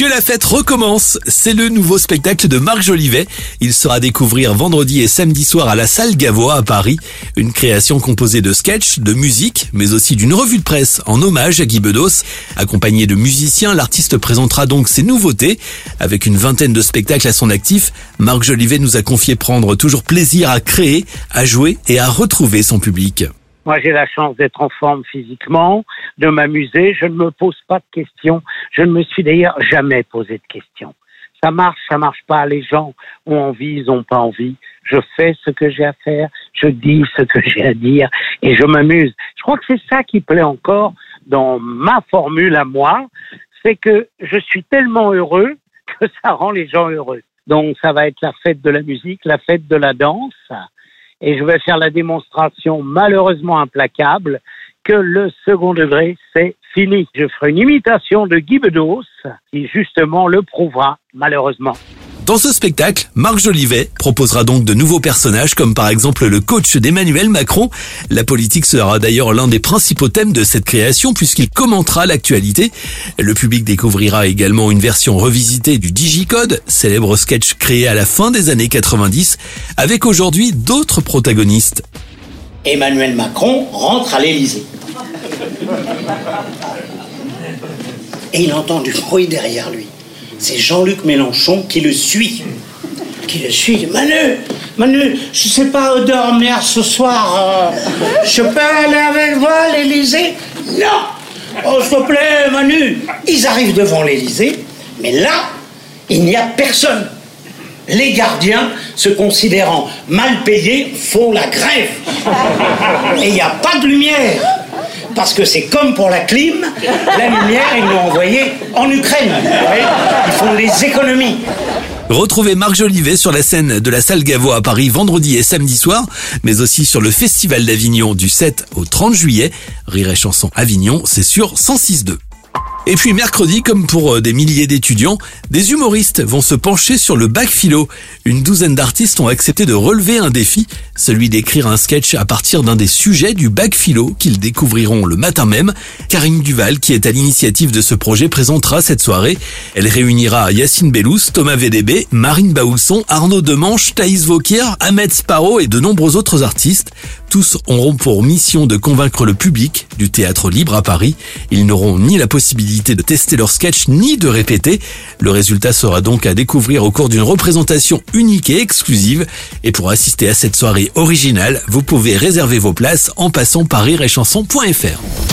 Que la fête recommence, c'est le nouveau spectacle de Marc Jolivet. Il sera à découvrir vendredi et samedi soir à la salle Gavois à Paris. Une création composée de sketchs, de musique, mais aussi d'une revue de presse en hommage à Guy Bedos. Accompagné de musiciens, l'artiste présentera donc ses nouveautés. Avec une vingtaine de spectacles à son actif, Marc Jolivet nous a confié prendre toujours plaisir à créer, à jouer et à retrouver son public. Moi, j'ai la chance d'être en forme physiquement, de m'amuser. Je ne me pose pas de questions. Je ne me suis d'ailleurs jamais posé de questions. Ça marche, ça marche pas. Les gens ont envie, ils n'ont pas envie. Je fais ce que j'ai à faire, je dis ce que j'ai à dire et je m'amuse. Je crois que c'est ça qui plaît encore dans ma formule à moi, c'est que je suis tellement heureux que ça rend les gens heureux. Donc ça va être la fête de la musique, la fête de la danse, et je vais faire la démonstration malheureusement implacable que le second degré, c'est fini. Je ferai une imitation de Guy Bedos qui justement le prouvera malheureusement. Dans ce spectacle, Marc Jolivet proposera donc de nouveaux personnages comme par exemple le coach d'Emmanuel Macron. La politique sera d'ailleurs l'un des principaux thèmes de cette création puisqu'il commentera l'actualité. Le public découvrira également une version revisitée du Digicode, célèbre sketch créé à la fin des années 90 avec aujourd'hui d'autres protagonistes. Emmanuel Macron rentre à l'Élysée. Et il entend du bruit derrière lui c'est Jean-Luc Mélenchon qui le suit. Qui le suit. Manu, Manu, je sais pas où dormir ce soir. Euh, je peux aller avec vous à l'Élysée? Non Oh, s'il te plaît, Manu. Ils arrivent devant l'Élysée, mais là, il n'y a personne. Les gardiens, se considérant mal payés, font la grève. Et il n'y a pas de lumière parce que c'est comme pour la clim, la lumière, ils l'ont envoyée en Ukraine. Ils font les économies. Retrouvez Marc Jolivet sur la scène de la salle Gavois à Paris vendredi et samedi soir, mais aussi sur le Festival d'Avignon du 7 au 30 juillet. Rire et chanson Avignon, c'est sur 106.2. Et puis mercredi, comme pour euh, des milliers d'étudiants, des humoristes vont se pencher sur le bac philo. Une douzaine d'artistes ont accepté de relever un défi, celui d'écrire un sketch à partir d'un des sujets du bac philo qu'ils découvriront le matin même. Karine Duval, qui est à l'initiative de ce projet, présentera cette soirée. Elle réunira Yacine Bellous, Thomas VDB, Marine Baousson, Arnaud Demanche, Thaïs Vauquier, Ahmed Sparrow et de nombreux autres artistes. Tous auront pour mission de convaincre le public du théâtre libre à Paris. Ils n'auront ni la possibilité de tester leur sketch ni de répéter. Le résultat sera donc à découvrir au cours d'une représentation unique et exclusive. Et pour assister à cette soirée originale, vous pouvez réserver vos places en passant par rirechanson.fr.